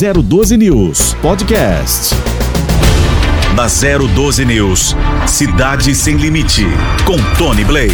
012 News Podcast. Na 012 News, Cidade Sem Limite, com Tony Blade.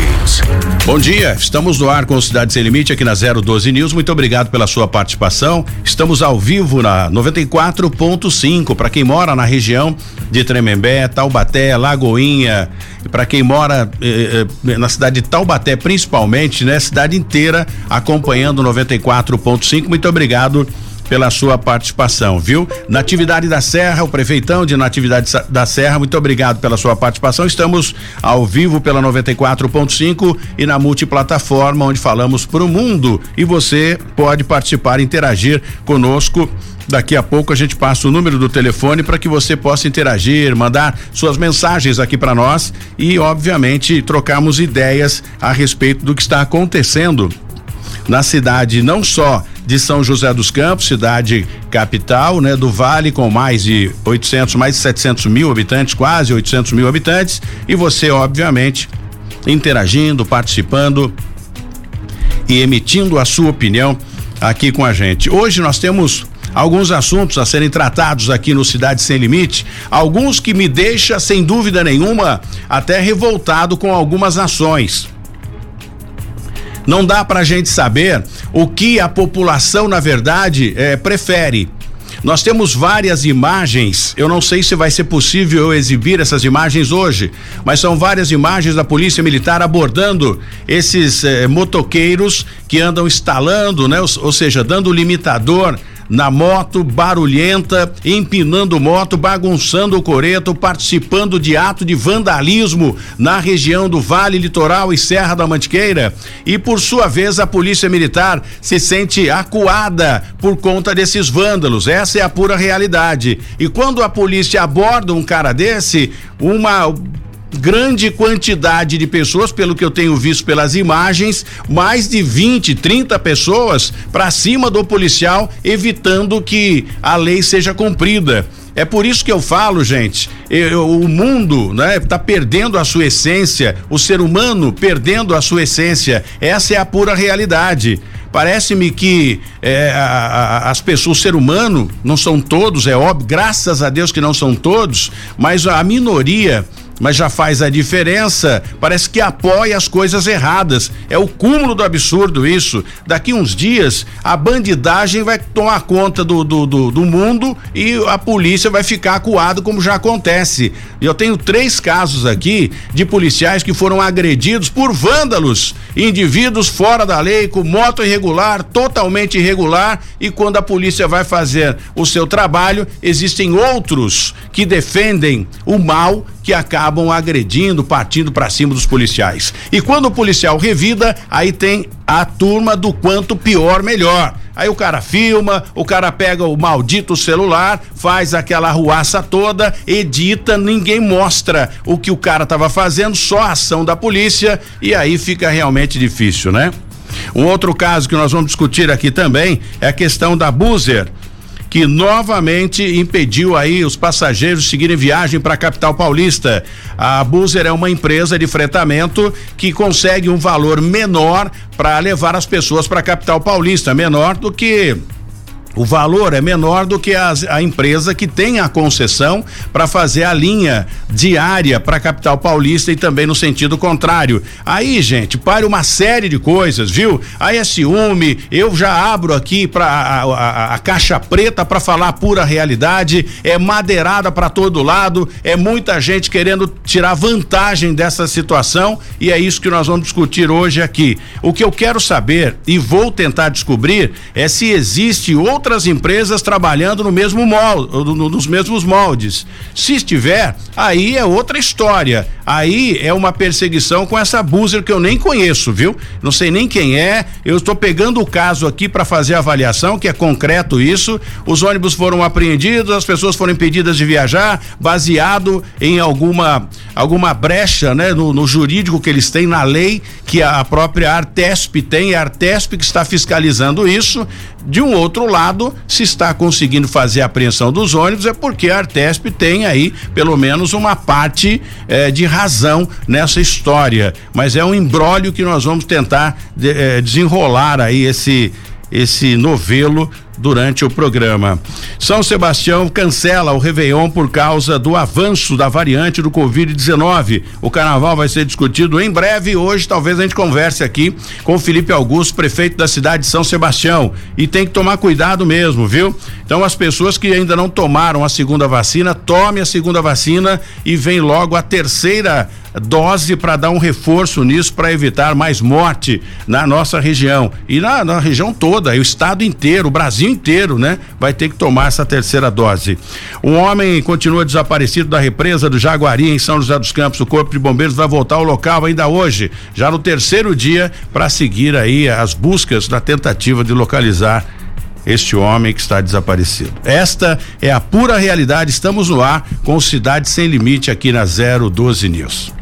Bom dia, estamos no ar com Cidade Sem Limite aqui na 012 News. Muito obrigado pela sua participação. Estamos ao vivo na 94.5 para quem mora na região de Tremembé, Taubaté, Lagoinha, para quem mora eh, eh, na cidade de Taubaté, principalmente, né? Cidade inteira acompanhando 94.5. Muito obrigado pela sua participação, viu? Natividade da Serra, o prefeitão de Natividade da Serra, muito obrigado pela sua participação. Estamos ao vivo pela 94.5 e na multiplataforma onde falamos para o mundo e você pode participar, interagir conosco. Daqui a pouco a gente passa o número do telefone para que você possa interagir, mandar suas mensagens aqui para nós e, obviamente, trocarmos ideias a respeito do que está acontecendo na cidade, não só de São José dos Campos, cidade capital, né, do Vale, com mais de 800, mais de 700 mil habitantes, quase 800 mil habitantes, e você, obviamente, interagindo, participando e emitindo a sua opinião aqui com a gente. Hoje nós temos alguns assuntos a serem tratados aqui no Cidade Sem Limite, alguns que me deixa sem dúvida nenhuma até revoltado com algumas ações. Não dá para a gente saber o que a população, na verdade, é, prefere. Nós temos várias imagens, eu não sei se vai ser possível eu exibir essas imagens hoje, mas são várias imagens da Polícia Militar abordando esses eh, motoqueiros que andam instalando, né? Ou, ou seja, dando limitador na moto, barulhenta, empinando moto, bagunçando o coreto, participando de ato de vandalismo na região do Vale Litoral e Serra da Mantiqueira. E por sua vez, a Polícia Militar se sente acuada por conta desses vândalos. Essa é a pura realidade. E quando a polícia aborda um cara desse, uma grande quantidade de pessoas, pelo que eu tenho visto pelas imagens, mais de 20, 30 pessoas para cima do policial, evitando que a lei seja cumprida. É por isso que eu falo, gente, eu, o mundo, né, tá perdendo a sua essência, o ser humano perdendo a sua essência. Essa é a pura realidade. Parece-me que é, a, a, as pessoas, o ser humano, não são todos, é óbvio, graças a Deus que não são todos, mas a minoria mas já faz a diferença. Parece que apoia as coisas erradas. É o cúmulo do absurdo isso. Daqui uns dias a bandidagem vai tomar conta do, do, do, do mundo e a polícia vai ficar acuado, como já acontece. Eu tenho três casos aqui de policiais que foram agredidos por vândalos, indivíduos fora da lei, com moto irregular, totalmente irregular, e quando a polícia vai fazer o seu trabalho, existem outros que defendem o mal que acabam agredindo, partindo para cima dos policiais. E quando o policial revida, aí tem a turma do quanto pior, melhor. Aí o cara filma, o cara pega o maldito celular, faz aquela ruaça toda, edita, ninguém mostra o que o cara estava fazendo, só a ação da polícia e aí fica realmente difícil, né? Um outro caso que nós vamos discutir aqui também é a questão da Buzer que novamente impediu aí os passageiros seguirem viagem para a capital paulista. A Buser é uma empresa de fretamento que consegue um valor menor para levar as pessoas para a capital paulista, menor do que o valor é menor do que a, a empresa que tem a concessão para fazer a linha diária para a capital paulista e também no sentido contrário. Aí, gente, pare uma série de coisas, viu? Aí é ciúme, eu já abro aqui para a, a, a, caixa preta para falar pura realidade, é madeirada para todo lado, é muita gente querendo tirar vantagem dessa situação e é isso que nós vamos discutir hoje aqui. O que eu quero saber e vou tentar descobrir é se existe outra outras empresas trabalhando no mesmo molde, nos mesmos moldes. Se estiver, aí é outra história. Aí é uma perseguição com essa buzzer que eu nem conheço, viu? Não sei nem quem é. Eu estou pegando o caso aqui para fazer a avaliação, que é concreto isso. Os ônibus foram apreendidos, as pessoas foram impedidas de viajar, baseado em alguma alguma brecha, né, no, no jurídico que eles têm na lei que a própria Artesp tem, é a Artesp que está fiscalizando isso. De um outro lado, se está conseguindo fazer a apreensão dos ônibus é porque a Artesp tem aí pelo menos uma parte eh, de razão nessa história. Mas é um embrólio que nós vamos tentar de, eh, desenrolar aí esse esse novelo durante o programa. São Sebastião cancela o Réveillon por causa do avanço da variante do Covid-19. O carnaval vai ser discutido em breve. Hoje, talvez a gente converse aqui com Felipe Augusto, prefeito da cidade de São Sebastião. E tem que tomar cuidado mesmo, viu? Então, as pessoas que ainda não tomaram a segunda vacina, tome a segunda vacina e vem logo a terceira dose para dar um reforço nisso para evitar mais morte na nossa região e na, na região toda, o estado inteiro, o Brasil inteiro, né? Vai ter que tomar essa terceira dose. Um homem continua desaparecido da represa do Jaguari em São José dos Campos. O Corpo de Bombeiros vai voltar ao local ainda hoje, já no terceiro dia, para seguir aí as buscas na tentativa de localizar este homem que está desaparecido. Esta é a pura realidade. Estamos no ar com Cidade Sem Limite aqui na 012 News.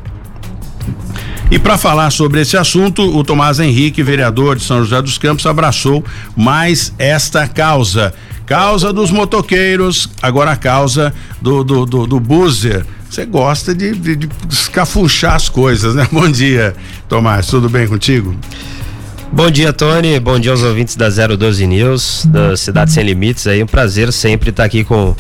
E para falar sobre esse assunto, o Tomás Henrique, vereador de São José dos Campos, abraçou mais esta causa. Causa dos motoqueiros, agora a causa do, do, do, do buzzer. Você gosta de, de, de escafunchar as coisas, né? Bom dia, Tomás, tudo bem contigo? Bom dia, Tony. Bom dia aos ouvintes da 012 News, da Cidade Sem Limites. Aí um prazer sempre estar aqui com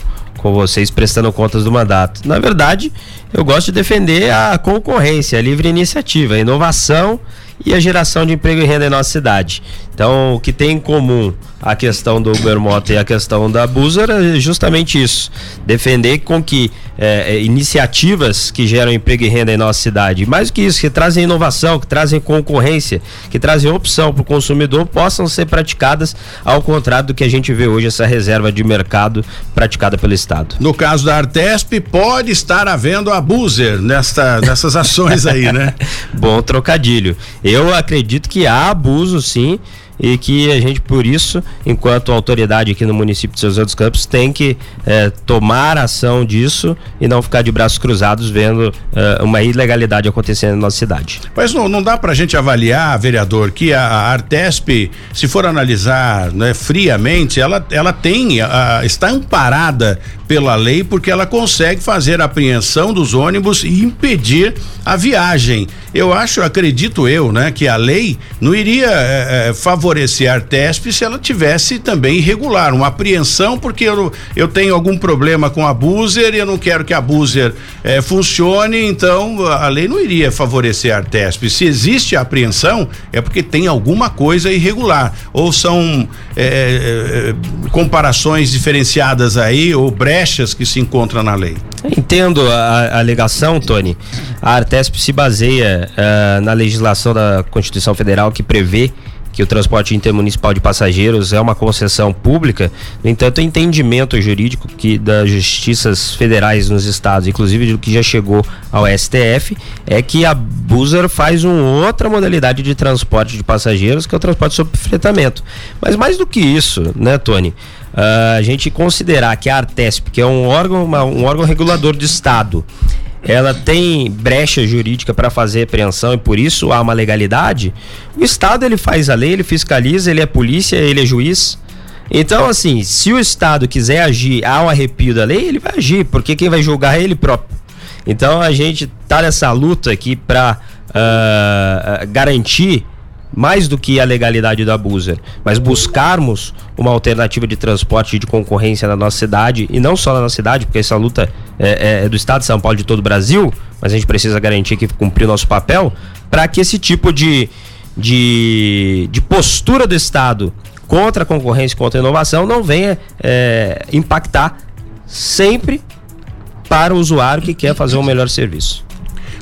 com vocês prestando contas do mandato. Na verdade, eu gosto de defender a concorrência, a livre iniciativa, a inovação e a geração de emprego e renda em nossa cidade. Então, o que tem em comum a questão do Uber Moto e a questão da Buser é justamente isso: defender com que é, é, iniciativas que geram emprego e renda em nossa cidade, mais do que isso, que trazem inovação, que trazem concorrência, que trazem opção para o consumidor, possam ser praticadas ao contrário do que a gente vê hoje, essa reserva de mercado praticada pelo Estado. No caso da Artesp, pode estar havendo abuser nesta, nessas ações aí, né? Bom trocadilho. Eu acredito que há abuso, sim e que a gente, por isso, enquanto autoridade aqui no município de São José dos Campos, tem que eh, tomar ação disso e não ficar de braços cruzados vendo eh, uma ilegalidade acontecendo na nossa cidade. Mas não, não dá para a gente avaliar, vereador, que a, a Artesp, se for analisar né, friamente, ela, ela tem, a, está amparada pela lei porque ela consegue fazer a apreensão dos ônibus e impedir a viagem. Eu acho, acredito eu, né, que a lei não iria é, favorecer a Artesp se ela tivesse também irregular, uma apreensão porque eu, eu tenho algum problema com a Buser e eu não quero que a Buser é, funcione, então a lei não iria favorecer a Artesp. Se existe apreensão é porque tem alguma coisa irregular ou são é, comparações diferenciadas aí ou brechas que se encontram na lei. Entendo a, alegação, Tony. A Artesp se baseia uh, na legislação da Constituição Federal que prevê que o transporte intermunicipal de passageiros é uma concessão pública. No entanto, o entendimento jurídico que das justiças federais nos estados, inclusive do que já chegou ao STF, é que a Buser faz uma outra modalidade de transporte de passageiros, que é o transporte sob fretamento. Mas mais do que isso, né, Tony? Uh, a gente considerar que a Artesp, que é um órgão, uma, um órgão regulador do Estado, ela tem brecha jurídica para fazer apreensão e por isso há uma legalidade, o Estado ele faz a lei, ele fiscaliza, ele é polícia, ele é juiz. Então, assim, se o Estado quiser agir ao arrepio da lei, ele vai agir, porque quem vai julgar é ele próprio. Então, a gente tá nessa luta aqui para uh, ah, garantir mais do que a legalidade da Buser, mas buscarmos uma alternativa de transporte de concorrência na nossa cidade, e não só na nossa cidade, porque essa luta é, é, é do Estado de São Paulo de todo o Brasil, mas a gente precisa garantir que cumprir o nosso papel, para que esse tipo de, de, de postura do Estado contra a concorrência, contra a inovação, não venha é, impactar sempre para o usuário que quer fazer um melhor serviço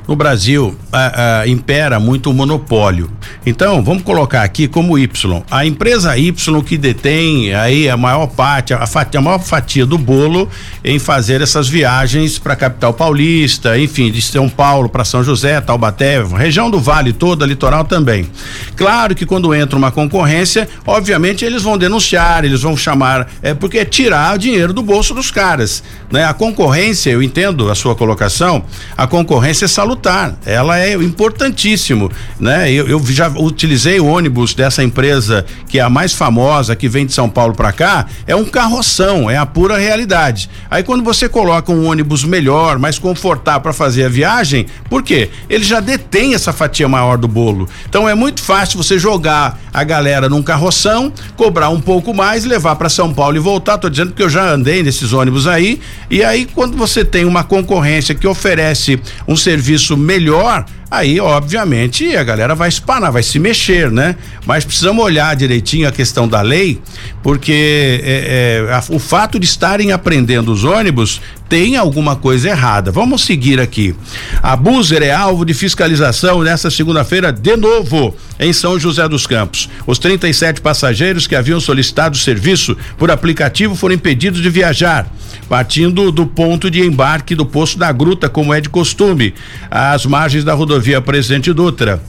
no Brasil a, a, impera muito o monopólio. Então, vamos colocar aqui como Y. A empresa Y que detém aí a maior parte, a, fatia, a maior fatia do bolo em fazer essas viagens para a capital paulista, enfim, de São Paulo para São José, Taubaté, região do Vale toda, litoral também. Claro que quando entra uma concorrência, obviamente eles vão denunciar, eles vão chamar, é porque é tirar o dinheiro do bolso dos caras, né? A concorrência, eu entendo a sua colocação, a concorrência é salutar Ela é importantíssimo, né? Eu, eu já utilizei o ônibus dessa empresa que é a mais famosa que vem de São Paulo para cá, é um carroção, é a pura realidade. Aí quando você coloca um ônibus melhor, mais confortável para fazer a viagem, por quê? Ele já detém essa fatia maior do bolo. Então é muito fácil você jogar a galera num carroção, cobrar um pouco mais, levar para São Paulo e voltar. Tô dizendo que eu já andei nesses ônibus aí. E aí quando você tem uma concorrência que oferece um serviço melhor, aí obviamente a galera vai espanar, vai se mexer, né? Mas precisamos olhar direitinho a questão da lei, porque é, é, a, o fato de estarem aprendendo os ônibus tem alguma coisa errada. Vamos seguir aqui. A Buzer é alvo de fiscalização nesta segunda-feira de novo em São José dos Campos. Os 37 passageiros que haviam solicitado serviço por aplicativo foram impedidos de viajar, partindo do ponto de embarque do Poço da Gruta, como é de costume, às margens da rodovia Presidente Dutra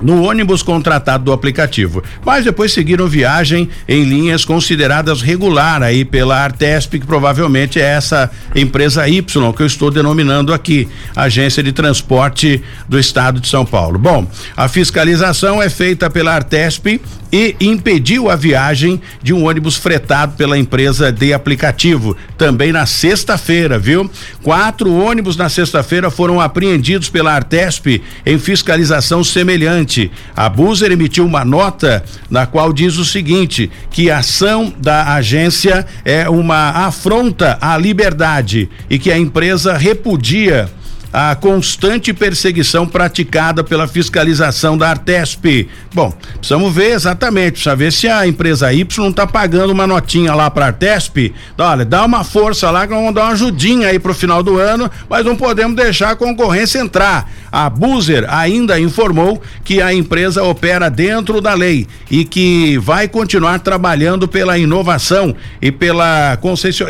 no ônibus contratado do aplicativo, mas depois seguiram viagem em linhas consideradas regular aí pela Artesp, que provavelmente é essa empresa Y que eu estou denominando aqui, Agência de Transporte do Estado de São Paulo. Bom, a fiscalização é feita pela Artesp e impediu a viagem de um ônibus fretado pela empresa de aplicativo, também na sexta-feira, viu? Quatro ônibus na sexta-feira foram apreendidos pela Artesp em fiscalização semelhante. A Buser emitiu uma nota na qual diz o seguinte: que a ação da agência é uma afronta à liberdade e que a empresa repudia a constante perseguição praticada pela fiscalização da Artesp. Bom, precisamos ver exatamente, precisa ver se a empresa Y está pagando uma notinha lá para a Artesp. Olha, dá uma força lá que vamos dar uma ajudinha aí pro final do ano, mas não podemos deixar a concorrência entrar. A Buzer ainda informou que a empresa opera dentro da lei e que vai continuar trabalhando pela inovação e pela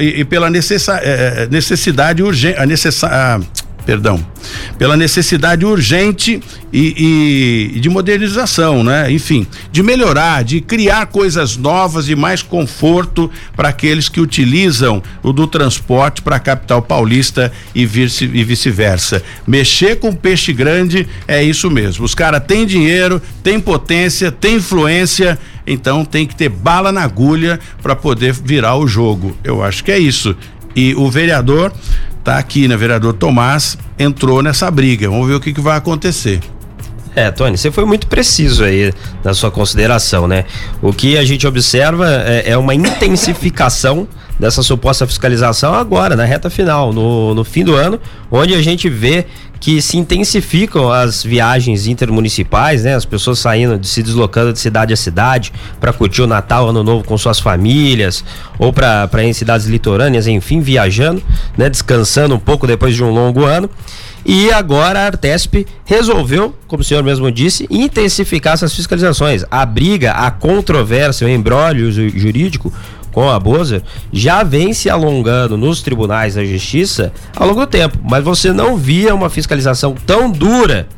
e, pela necessa, eh, necessidade urgente, a necessidade perdão, pela necessidade urgente e, e, de modernização, né? Enfim, de melhorar, de criar coisas novas e mais conforto para aqueles que utilizam o do transporte para a capital paulista e, vice, vice-versa. Mexer com peixe grande é isso mesmo. Os caras têm dinheiro, têm potência, têm influência, então tem que ter bala na agulha para poder virar o jogo. Eu acho que é isso. E o vereador tá aqui, né? Vereador Tomás entrou nessa briga. Vamos ver o que, que vai acontecer. É, Tony, você foi muito preciso aí na sua consideração, né? O que a gente observa é, é uma intensificação dessa suposta fiscalização agora, na reta final, no, no fim do ano, onde a gente vê que se intensificam as viagens intermunicipais, né? As pessoas saindo, se deslocando de cidade a cidade para curtir o Natal, Ano Novo com suas famílias ou para em cidades litorâneas, enfim, viajando, né? Descansando um pouco depois de um longo ano. E agora a Artesp resolveu, como o senhor mesmo disse, intensificar essas fiscalizações. A briga, a controvérsia, o embrólio jurídico com a Bozer já vem se alongando nos tribunais da justiça ao longo do tempo, mas você não via uma fiscalização tão dura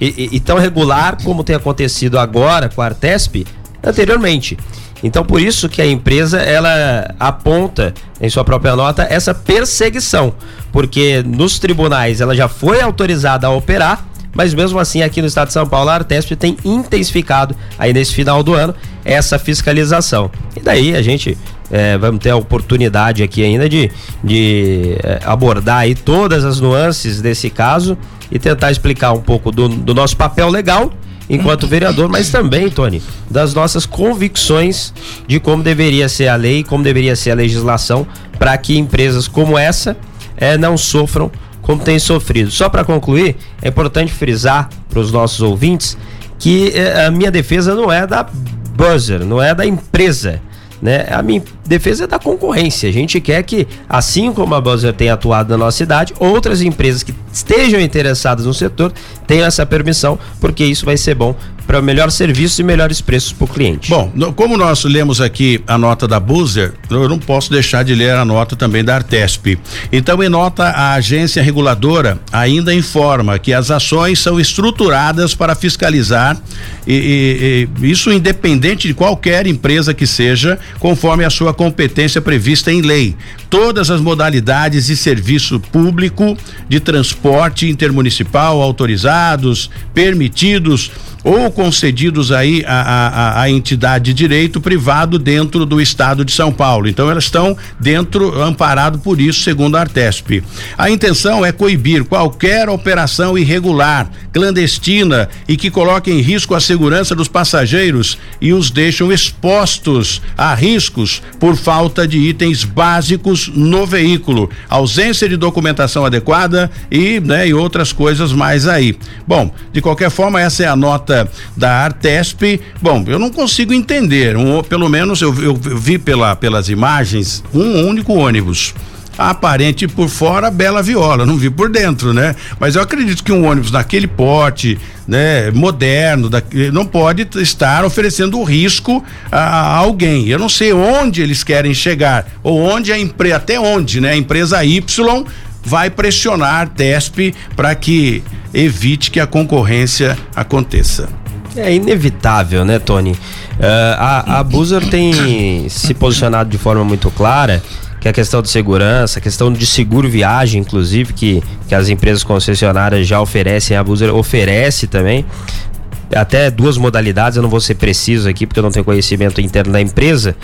e, e, e tão regular como tem acontecido agora com a Artesp anteriormente. Então por isso que a empresa ela aponta em sua própria nota essa perseguição, porque nos tribunais ela já foi autorizada a operar, mas mesmo assim aqui no estado de São Paulo a Artesp tem intensificado aí nesse final do ano essa fiscalização. E daí a gente é, vamos ter a oportunidade aqui ainda de, de é, abordar aí todas as nuances desse caso e tentar explicar um pouco do, do nosso papel legal enquanto vereador, mas também, Tony, das nossas convicções de como deveria ser a lei, como deveria ser a legislação para que empresas como essa é, não sofram como têm sofrido. Só para concluir, é importante frisar para os nossos ouvintes que é, a minha defesa não é da buzzer, não é da empresa né? A minha defesa é da concorrência. A gente quer que, assim como a Buzzer tem atuado na nossa cidade, outras empresas que estejam interessadas no setor tenham essa permissão, porque isso vai ser bom para melhor serviço e melhores preços para o cliente. Bom, como nós lemos aqui a nota da Buzzer, eu não posso deixar de ler a nota também da Artesp. Então, em nota, a agência reguladora ainda informa que as ações são estruturadas para fiscalizar e, e, e isso independente de qualquer empresa que seja, conforme a sua competência prevista em lei, todas as modalidades de serviço público de transporte intermunicipal autorizados, permitidos ou concedidos aí a, a, a, entidade de direito privado dentro do estado de São Paulo. Então elas estão dentro, amparado por isso, segundo a Artesp. A intenção é coibir qualquer operação irregular, clandestina e que coloque em risco a segurança dos passageiros e os deixam expostos a riscos por falta de itens básicos no veículo, ausência de documentação adequada e, né, e outras coisas mais aí. Bom, de qualquer forma, essa é a nota da Artesp. Bom, eu não consigo entender. Um, pelo menos eu, eu vi pela, pelas imagens um único ônibus aparente por fora bela viola, não vi por dentro, né? Mas eu acredito que um ônibus naquele porte, né, moderno, da, não pode estar oferecendo risco a, a, alguém. Eu não sei onde eles querem chegar ou onde a empresa, até onde, né? A empresa Y vai pressionar TESP para que evite que a concorrência aconteça. É inevitável, né, Tony? Uh, a, a Buzzer tem se posicionado de forma muito clara que a questão de segurança, a questão de seguro viagem, inclusive, que, que as empresas concessionárias já oferecem, a Buzzer oferece também. Até duas modalidades, eu não vou ser preciso aqui porque eu não tenho conhecimento interno da empresa,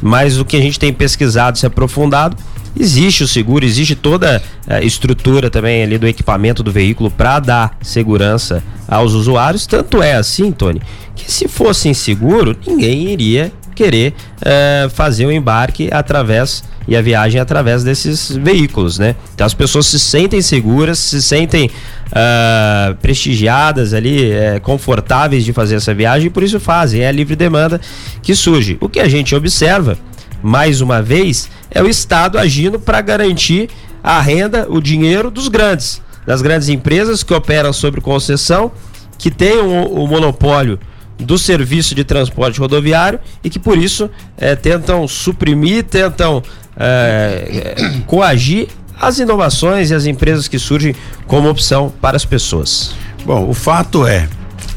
mas o que a gente tem pesquisado, se aprofundado, existe o seguro, existe toda a estrutura também ali do equipamento do veículo para dar segurança aos usuários. Tanto é assim, Tony, que se fosse inseguro, ninguém iria querer uh, fazer o embarque através e a viagem através desses veículos, né? Então as pessoas se sentem seguras, se sentem uh, prestigiadas ali, uh, confortáveis de fazer essa viagem e por isso fazem. É a livre demanda que surge. O que a gente observa mais uma vez, é o Estado agindo para garantir a renda, o dinheiro dos grandes, das grandes empresas que operam sobre concessão, que têm o, o monopólio do serviço de transporte rodoviário e que por isso é, tentam suprimir, tentam é, coagir as inovações e as empresas que surgem como opção para as pessoas. Bom, o fato é,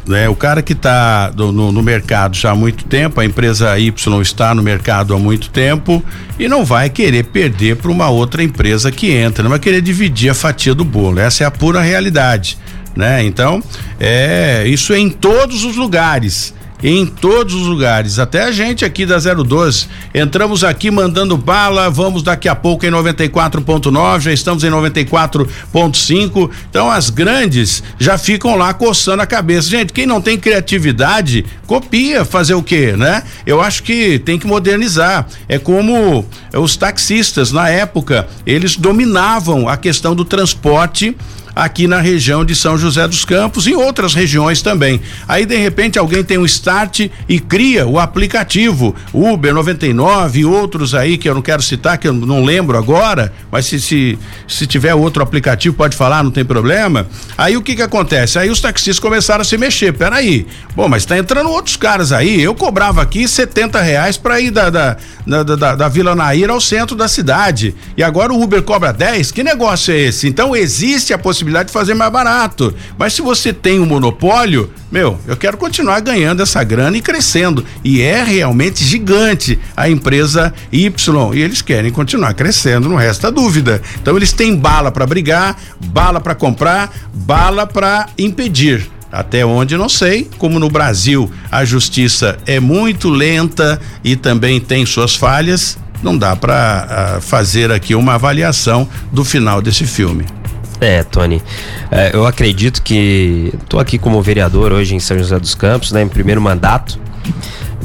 né? O cara que está no, no, mercado já há muito tempo, a empresa Y está no mercado há muito tempo e não vai querer perder para uma outra empresa que entra, não vai querer dividir a fatia do bolo. Essa é a pura realidade, né? Então, é isso é em todos os lugares em todos os lugares, até a gente aqui da 012. Entramos aqui mandando bala, vamos daqui a pouco em 94.9, já estamos em 94.5. Então as grandes já ficam lá coçando a cabeça. Gente, quem não tem criatividade, copia, fazer o quê, né? Eu acho que tem que modernizar. É como os taxistas na época, eles dominavam a questão do transporte aqui na região de São José dos Campos e outras regiões também. Aí de repente alguém tem um start e cria o aplicativo Uber 99 e outros aí que eu não quero citar, que eu não lembro agora, mas se, se, se tiver outro aplicativo pode falar, não tem problema. Aí o que que acontece? Aí os taxistas começaram a se mexer. Peraí, bom, mas tá entrando outros caras aí. Eu cobrava aqui 70 reais para ir da, da, da, da, da Vila Nair ao centro da cidade. E agora o Uber cobra 10? Que negócio é esse? Então existe a possibilidade possibilidade de fazer mais barato. Mas se você tem um monopólio, meu, eu quero continuar ganhando essa grana e crescendo. E é realmente gigante a empresa Y. E eles querem continuar crescendo, não resta dúvida. Então eles têm bala para brigar, bala para comprar, bala para impedir. Até onde não sei, como no Brasil a justiça é muito lenta e também tem suas falhas, não dá para ah, fazer aqui uma avaliação do final desse filme. É, Tony, é, eu acredito que estou aqui como vereador hoje em São José dos Campos, né, em primeiro mandato,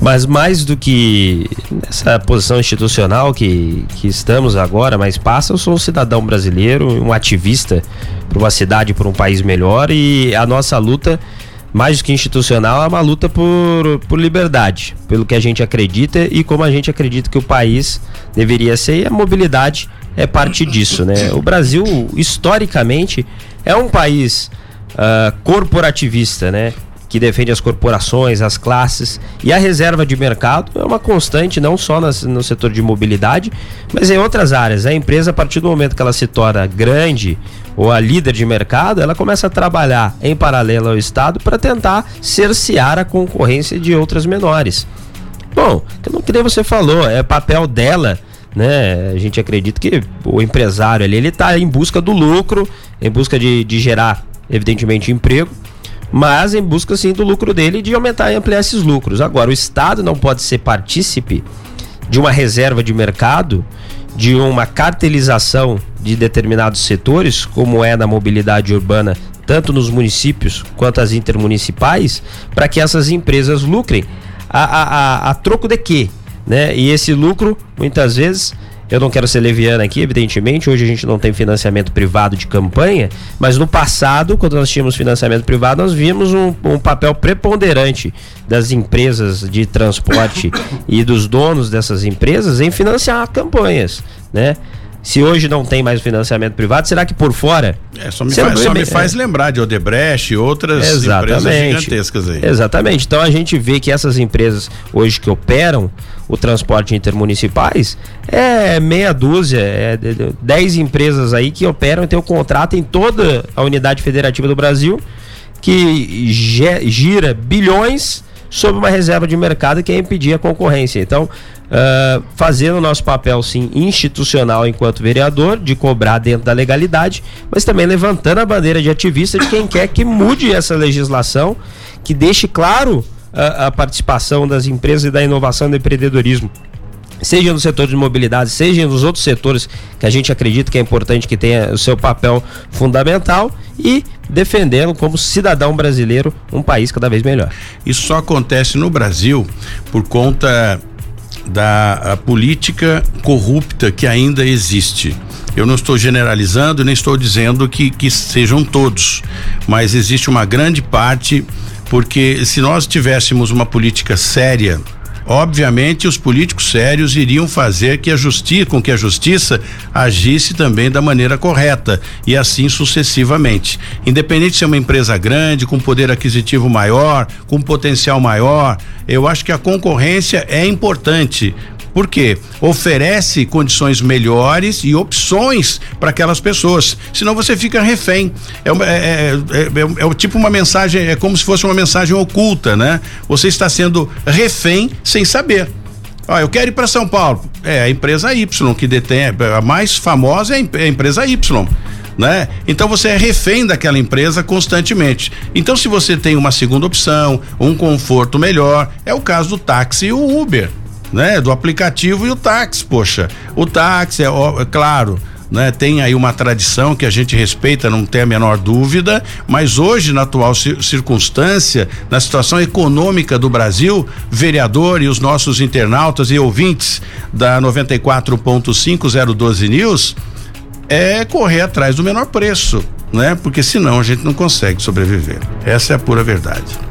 mas mais do que nessa posição institucional que, que estamos agora, mas passa, eu sou um cidadão brasileiro, um ativista para uma cidade, para um país melhor e a nossa luta, mais do que institucional, é uma luta por, por liberdade, pelo que a gente acredita e como a gente acredita que o país deveria ser e a mobilidade é parte disso, né? O Brasil, historicamente, é um país uh, corporativista, né? Que defende as corporações, as classes. E a reserva de mercado é uma constante, não só nas, no setor de mobilidade, mas em outras áreas. A empresa, a partir do momento que ela se torna grande ou a líder de mercado, ela começa a trabalhar em paralelo ao Estado para tentar cercear a concorrência de outras menores. Bom, que nem você falou, é papel dela né? A gente acredita que o empresário ali, ele está em busca do lucro, em busca de, de gerar, evidentemente, emprego, mas em busca sim do lucro dele de aumentar e ampliar esses lucros. Agora, o Estado não pode ser partícipe de uma reserva de mercado, de uma cartelização de determinados setores, como é na mobilidade urbana, tanto nos municípios quanto as intermunicipais, para que essas empresas lucrem. A, a, a, a troco de quê? Né? E esse lucro, muitas vezes, eu não quero ser leviana aqui, evidentemente. Hoje a gente não tem financiamento privado de campanha, mas no passado, quando nós tínhamos financiamento privado, nós vimos um, um papel preponderante das empresas de transporte e dos donos dessas empresas em financiar campanhas, né? Se hoje não tem mais financiamento privado, será que por fora? É, só me, faz, só me faz é. lembrar de Odebrecht e outras Exatamente. empresas gigantescas aí. Exatamente. Então a gente vê que essas empresas hoje que operam o transporte intermunicipais é meia dúzia, é dez empresas aí que operam e têm o contrato em toda a unidade federativa do Brasil que gira bilhões sob uma reserva de mercado que é impedir a concorrência. Então, uh, fazendo o nosso papel, sim, institucional enquanto vereador, de cobrar dentro da legalidade, mas também levantando a bandeira de ativista de quem quer que mude essa legislação, que deixe claro a, a participação das empresas e da inovação e do empreendedorismo seja no setor de mobilidade, seja nos outros setores que a gente acredita que é importante que tenha o seu papel fundamental e defendendo como cidadão brasileiro um país cada vez melhor. Isso só acontece no Brasil por conta da política corrupta que ainda existe. Eu não estou generalizando, nem estou dizendo que, que sejam todos, mas existe uma grande parte, porque se nós tivéssemos uma política séria, obviamente os políticos sérios iriam fazer que a justiça, com que a justiça agisse também da maneira correta e assim sucessivamente. Independente de ser uma empresa grande, com poder aquisitivo maior, com potencial maior, eu acho que a concorrência é importante, porque oferece condições melhores e opções para aquelas pessoas. Senão você fica refém. É, é, é, é, é, tipo uma mensagem, é como se fosse uma mensagem oculta, né? Você está sendo refém sem saber. Ó, eu quero ir para São Paulo. É a empresa Y que detém, a mais famosa é a empresa Y. Né? Então você é refém daquela empresa constantemente. Então, se você tem uma segunda opção, um conforto melhor, é o caso do táxi e o Uber né? Do aplicativo e o táxi, poxa. O táxi, é, é claro, né? Tem aí uma tradição que a gente respeita, não tem a menor dúvida, mas hoje, na atual circunstância, na situação econômica do Brasil, vereador e os nossos internautas e ouvintes da 94.5012 News, é correr atrás do menor preço, né? Porque senão a gente não consegue sobreviver. Essa é a pura verdade.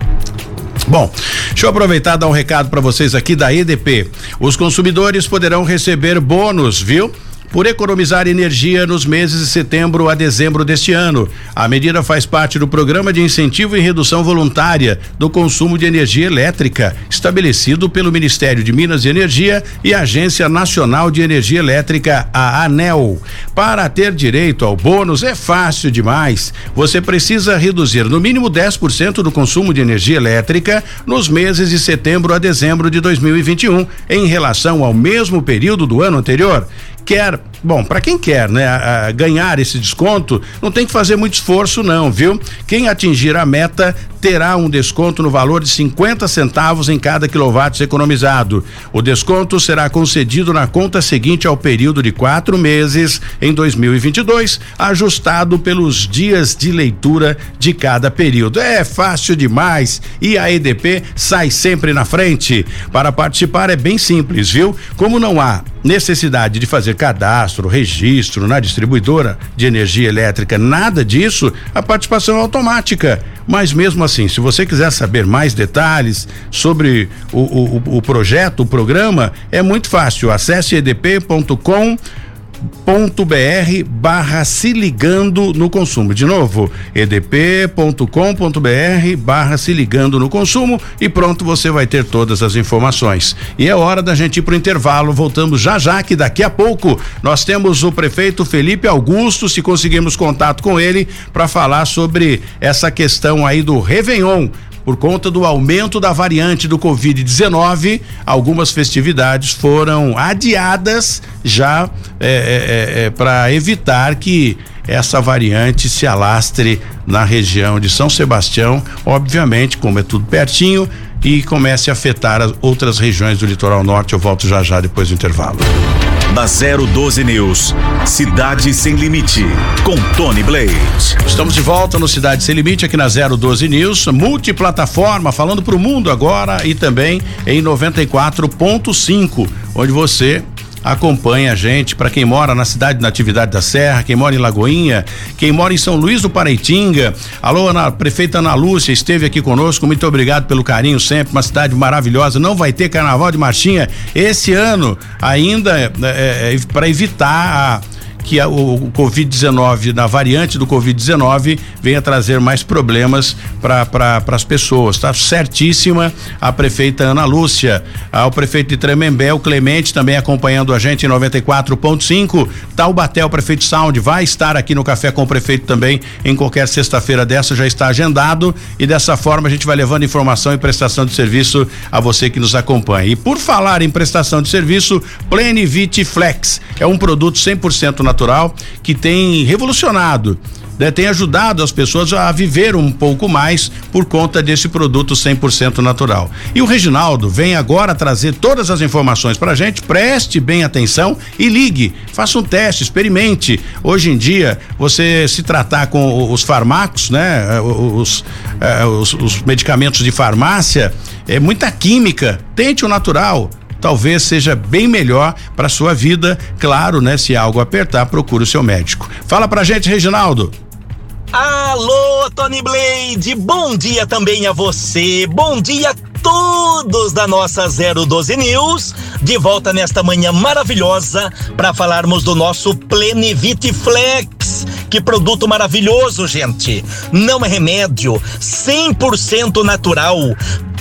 Bom, deixa eu aproveitar e dar um recado para vocês aqui da EDP. Os consumidores poderão receber bônus, viu? Por economizar energia nos meses de setembro a dezembro deste ano. A medida faz parte do programa de incentivo e redução voluntária do consumo de energia elétrica, estabelecido pelo Ministério de Minas e Energia e Agência Nacional de Energia Elétrica, a ANEL. Para ter direito ao bônus é fácil demais. Você precisa reduzir no mínimo 10% do consumo de energia elétrica nos meses de setembro a dezembro de 2021, em relação ao mesmo período do ano anterior quer, bom, para quem quer, né, a, a ganhar esse desconto, não tem que fazer muito esforço não, viu? Quem atingir a meta terá um desconto no valor de 50 centavos em cada quilowatt economizado. O desconto será concedido na conta seguinte ao período de quatro meses em 2022, ajustado pelos dias de leitura de cada período. É fácil demais e a EDP sai sempre na frente. Para participar é bem simples, viu? Como não há necessidade de fazer cadastro, registro na distribuidora de energia elétrica, nada disso, a participação é automática. Mas mesmo assim, se você quiser saber mais detalhes sobre o, o, o projeto, o programa, é muito fácil. Acesse edp.com edp.com.br barra se ligando no consumo. De novo, edp.com.br barra se ligando no consumo e pronto, você vai ter todas as informações. E é hora da gente ir pro intervalo, voltamos já já que daqui a pouco nós temos o prefeito Felipe Augusto, se conseguirmos contato com ele para falar sobre essa questão aí do Réveillon por conta do aumento da variante do Covid-19, algumas festividades foram adiadas já é, é, é, para evitar que essa variante se alastre na região de São Sebastião, obviamente, como é tudo pertinho, e comece a afetar as outras regiões do litoral norte. Eu volto já já depois do intervalo. Na 012 News, Cidade Sem Limite, com Tony Blade. Estamos de volta no Cidade Sem Limite, aqui na 012 News, multiplataforma, falando para o mundo agora e também em 94.5, onde você acompanha a gente. Para quem mora na cidade Natividade da Serra, quem mora em Lagoinha, quem mora em São Luís do Paraitinga. Alô, Ana, prefeita Ana Lúcia, esteve aqui conosco. Muito obrigado pelo carinho sempre. Uma cidade maravilhosa. Não vai ter carnaval de marchinha esse ano, ainda é, é, é para evitar a que a, o, o Covid-19, na variante do Covid-19, venha trazer mais problemas para pra, as pessoas. Está certíssima a prefeita Ana Lúcia, ao prefeito de Tremembé, o Clemente, também acompanhando a gente em 94.5. Taubaté, o prefeito Sound, vai estar aqui no Café com o Prefeito também em qualquer sexta-feira dessa, já está agendado e dessa forma a gente vai levando informação e prestação de serviço a você que nos acompanha. E por falar em prestação de serviço, Plenivit Flex é um produto 100% natural que tem revolucionado né, tem ajudado as pessoas a viver um pouco mais por conta desse produto 100% natural. E o Reginaldo vem agora trazer todas as informações para a gente. Preste bem atenção e ligue. Faça um teste, experimente. Hoje em dia, você se tratar com os farmacos, né, os, eh, os, os medicamentos de farmácia, é muita química. Tente o natural talvez seja bem melhor para sua vida. Claro, né? Se algo apertar, procure o seu médico. Fala pra gente, Reginaldo. Alô, Tony Blade, bom dia também a você, bom dia a todos da nossa 012 News, de volta nesta manhã maravilhosa para falarmos do nosso Plenivit Flex. Que produto maravilhoso, gente! Não é remédio, 100% natural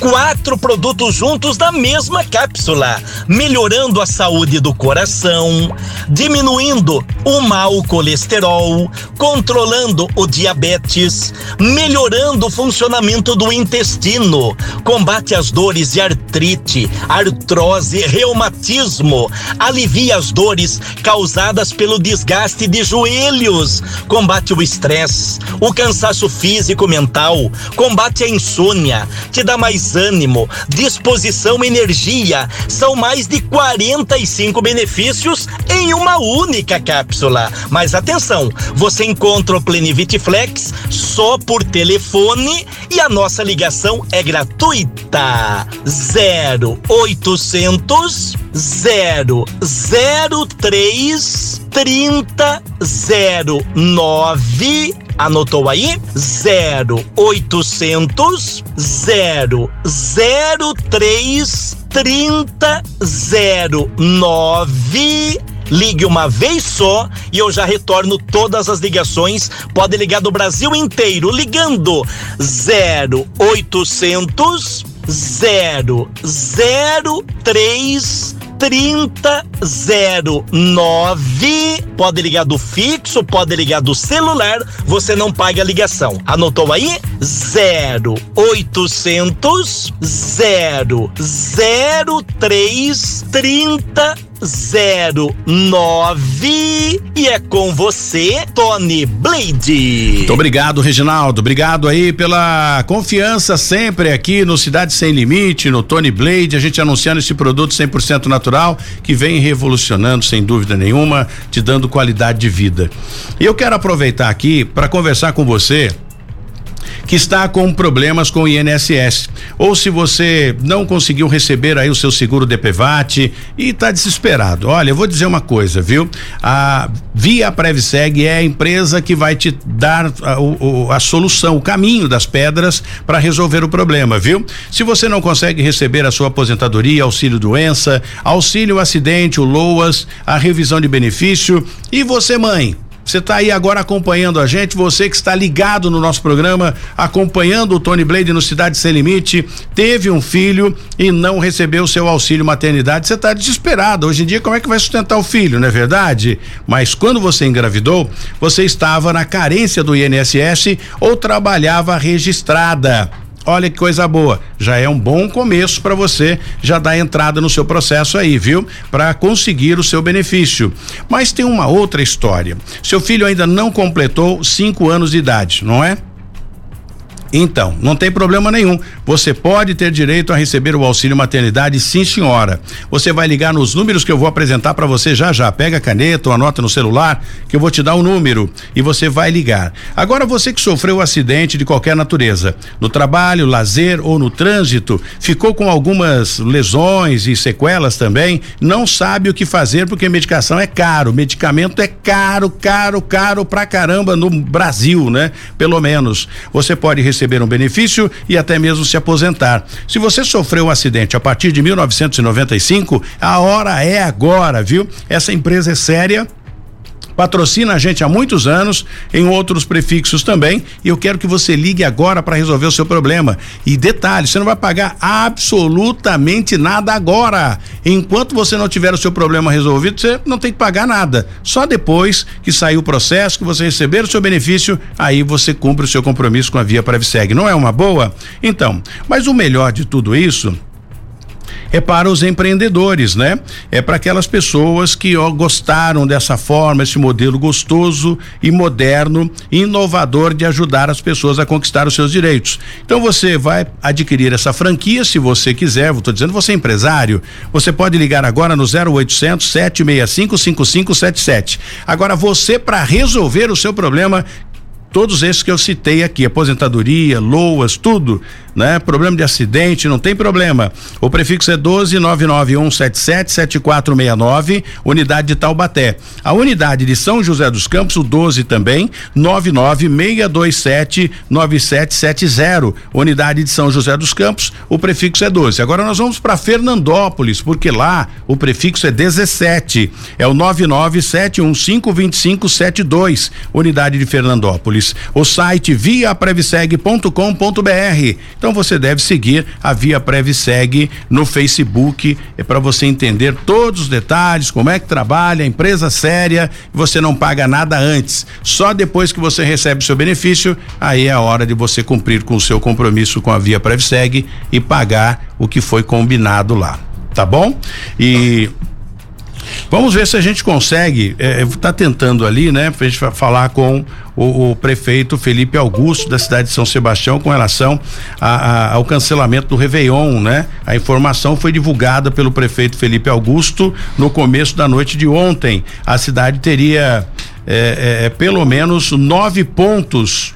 quatro produtos juntos na mesma cápsula, melhorando a saúde do coração, diminuindo o mau colesterol, controlando o diabetes, melhorando o funcionamento do intestino, combate as dores de artrite, artrose, reumatismo, alivia as dores causadas pelo desgaste de joelhos, combate o estresse, o cansaço físico mental, combate a insônia, te dá mais ânimo, disposição, energia. São mais de 45 benefícios em uma única cápsula. Mas atenção, você encontra o Plenivit Flex só por telefone e a nossa ligação é gratuita. 0800 003 3009 Anotou aí? 0800 003 3009 Ligue uma vez só e eu já retorno todas as ligações. Pode ligar do Brasil inteiro ligando 0800 003 3009. Pode ligar do fixo, pode ligar do celular, você não paga a ligação. Anotou aí? 0800 003 3009 e é com você, Tony Blade. Muito obrigado, Reginaldo. Obrigado aí pela confiança sempre aqui no Cidade Sem Limite, no Tony Blade, a gente anunciando esse produto 100% natural que vem revolucionando sem dúvida nenhuma, te dando qualidade de vida. E eu quero aproveitar aqui para conversar com você que está com problemas com o INSS. Ou se você não conseguiu receber aí o seu seguro DPVAT e está desesperado. Olha, eu vou dizer uma coisa, viu? A Via Previseg é a empresa que vai te dar a, a, a solução, o caminho das pedras para resolver o problema, viu? Se você não consegue receber a sua aposentadoria, auxílio doença, auxílio acidente, o LOAS, a revisão de benefício e você mãe, você está aí agora acompanhando a gente, você que está ligado no nosso programa, acompanhando o Tony Blade no Cidade Sem Limite, teve um filho e não recebeu seu auxílio maternidade, você está desesperado. Hoje em dia, como é que vai sustentar o filho, não é verdade? Mas quando você engravidou, você estava na carência do INSS ou trabalhava registrada. Olha que coisa boa. Já é um bom começo para você já dar entrada no seu processo aí, viu? Para conseguir o seu benefício. Mas tem uma outra história. Seu filho ainda não completou cinco anos de idade, não é? Então, não tem problema nenhum. Você pode ter direito a receber o auxílio maternidade, sim, senhora. Você vai ligar nos números que eu vou apresentar para você já já. Pega a caneta ou anota no celular que eu vou te dar o um número e você vai ligar. Agora, você que sofreu um acidente de qualquer natureza, no trabalho, lazer ou no trânsito, ficou com algumas lesões e sequelas também, não sabe o que fazer porque medicação é caro. Medicamento é caro, caro, caro pra caramba no Brasil, né? Pelo menos. Você pode receber receber um benefício e até mesmo se aposentar. Se você sofreu um acidente a partir de 1995, a hora é agora, viu? Essa empresa é séria patrocina a gente há muitos anos, em outros prefixos também, e eu quero que você ligue agora para resolver o seu problema. E detalhe, você não vai pagar absolutamente nada agora. Enquanto você não tiver o seu problema resolvido, você não tem que pagar nada. Só depois que sair o processo, que você receber o seu benefício, aí você cumpre o seu compromisso com a Via Prevseg. Não é uma boa? Então, mas o melhor de tudo isso é para os empreendedores, né? É para aquelas pessoas que ó, gostaram dessa forma, esse modelo gostoso e moderno, inovador de ajudar as pessoas a conquistar os seus direitos. Então você vai adquirir essa franquia se você quiser. Estou dizendo você é empresário, você pode ligar agora no 0800 765 5577. Agora você para resolver o seu problema todos esses que eu citei aqui, aposentadoria, loas, tudo, né? Problema de acidente, não tem problema. O prefixo é 12991777469, unidade de Taubaté. A unidade de São José dos Campos, o 12 também, 996279770, unidade de São José dos Campos, o prefixo é 12. Agora nós vamos para Fernandópolis, porque lá o prefixo é 17, é o 997152572, unidade de Fernandópolis. O site viapreviseg.com.br. Então você deve seguir a Via Previseg no Facebook é para você entender todos os detalhes, como é que trabalha, empresa séria, você não paga nada antes. Só depois que você recebe o seu benefício, aí é a hora de você cumprir com o seu compromisso com a Via Previseg e pagar o que foi combinado lá. Tá bom? E Vamos ver se a gente consegue, é, tá tentando ali, né, pra gente falar com o, o, prefeito Felipe Augusto da cidade de São Sebastião com relação a, a, ao cancelamento do Réveillon, né? A informação foi divulgada pelo prefeito Felipe Augusto no começo da noite de ontem. A cidade teria é, é, pelo menos nove pontos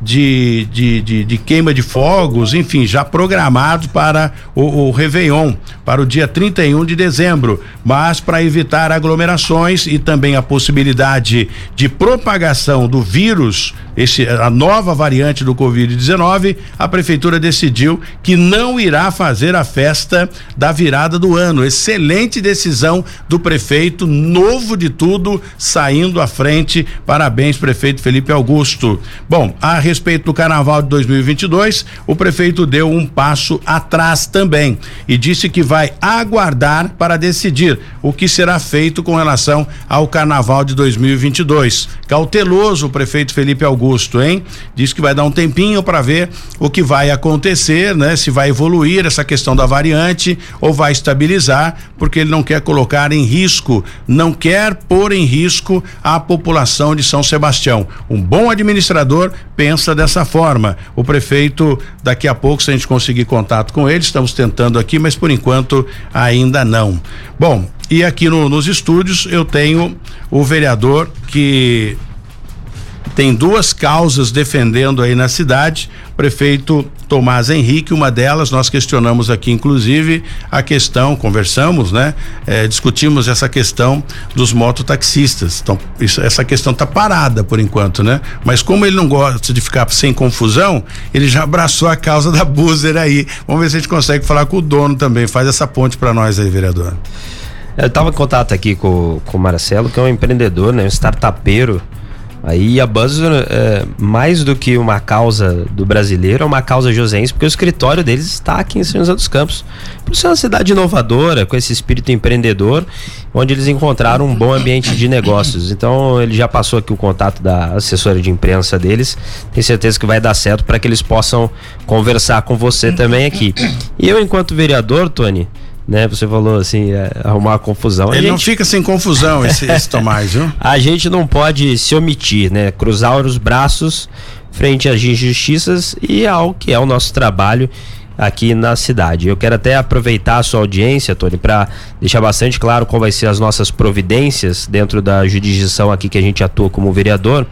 de, de, de, de, queima de fogos, enfim, já programados para o, o Réveillon, para o dia 31 de dezembro. Mas para evitar aglomerações e também a possibilidade de propagação do vírus, esse, a nova variante do Covid-19, a prefeitura decidiu que não irá fazer a festa da virada do ano. Excelente decisão do prefeito, novo de tudo, saindo à frente. Parabéns, prefeito Felipe Augusto. Bom, a respeito do carnaval de 2022, o prefeito deu um passo atrás também e disse que vai aguardar para decidir o que será feito com relação ao carnaval de 2022. Cauteloso o prefeito Felipe Augusto, hein? Diz que vai dar um tempinho para ver o que vai acontecer, né? Se vai evoluir essa questão da variante ou vai estabilizar, porque ele não quer colocar em risco, não quer pôr em risco a população de São Sebastião. Um bom administrador pensa pensa dessa forma. O prefeito, daqui a pouco, se a gente conseguir contato com ele, estamos tentando aqui, mas por enquanto ainda não. Bom, e aqui no, nos estúdios eu tenho o vereador que tem duas causas defendendo aí na cidade. Prefeito Tomás Henrique, uma delas nós questionamos aqui, inclusive, a questão, conversamos, né? É, discutimos essa questão dos mototaxistas. Então, isso, essa questão está parada por enquanto, né? Mas como ele não gosta de ficar sem confusão, ele já abraçou a causa da Buzer aí. Vamos ver se a gente consegue falar com o dono também. Faz essa ponte para nós aí, vereador. Eu estava em contato aqui com, com o Marcelo, que é um empreendedor, né? Um startupeiro Aí a Buzzer, é, mais do que uma causa do brasileiro, é uma causa josense, porque o escritório deles está aqui em São José dos Campos. Por ser uma cidade inovadora, com esse espírito empreendedor, onde eles encontraram um bom ambiente de negócios. Então ele já passou aqui o contato da assessora de imprensa deles. Tenho certeza que vai dar certo para que eles possam conversar com você também aqui. E eu, enquanto vereador, Tony, né? Você falou assim, é, arrumar confusão. Ele gente... não fica sem confusão, esse, esse Tomás, viu? A gente não pode se omitir, né? Cruzar os braços frente às injustiças e ao que é o nosso trabalho aqui na cidade. Eu quero até aproveitar a sua audiência, Tony, para deixar bastante claro qual vai ser as nossas providências dentro da jurisdição aqui que a gente atua como vereador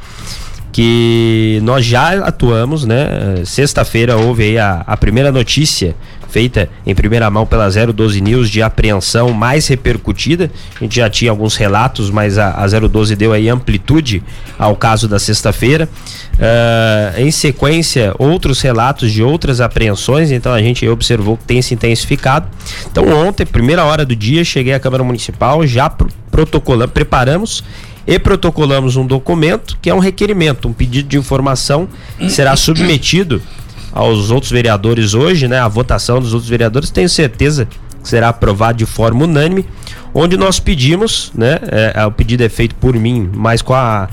que nós já atuamos, né? Sexta-feira houve aí a, a primeira notícia feita em primeira mão pela 012 News de apreensão mais repercutida. A gente já tinha alguns relatos, mas a, a 012 deu aí amplitude ao caso da sexta-feira. Uh, em sequência, outros relatos de outras apreensões, então a gente observou que tem se intensificado. Então, ontem, primeira hora do dia, cheguei à Câmara Municipal, já protocolamos, preparamos e protocolamos um documento que é um requerimento, um pedido de informação que será submetido aos outros vereadores hoje, né? A votação dos outros vereadores, tenho certeza que será aprovado de forma unânime, onde nós pedimos, né? É, é, o pedido é feito por mim, mas com a,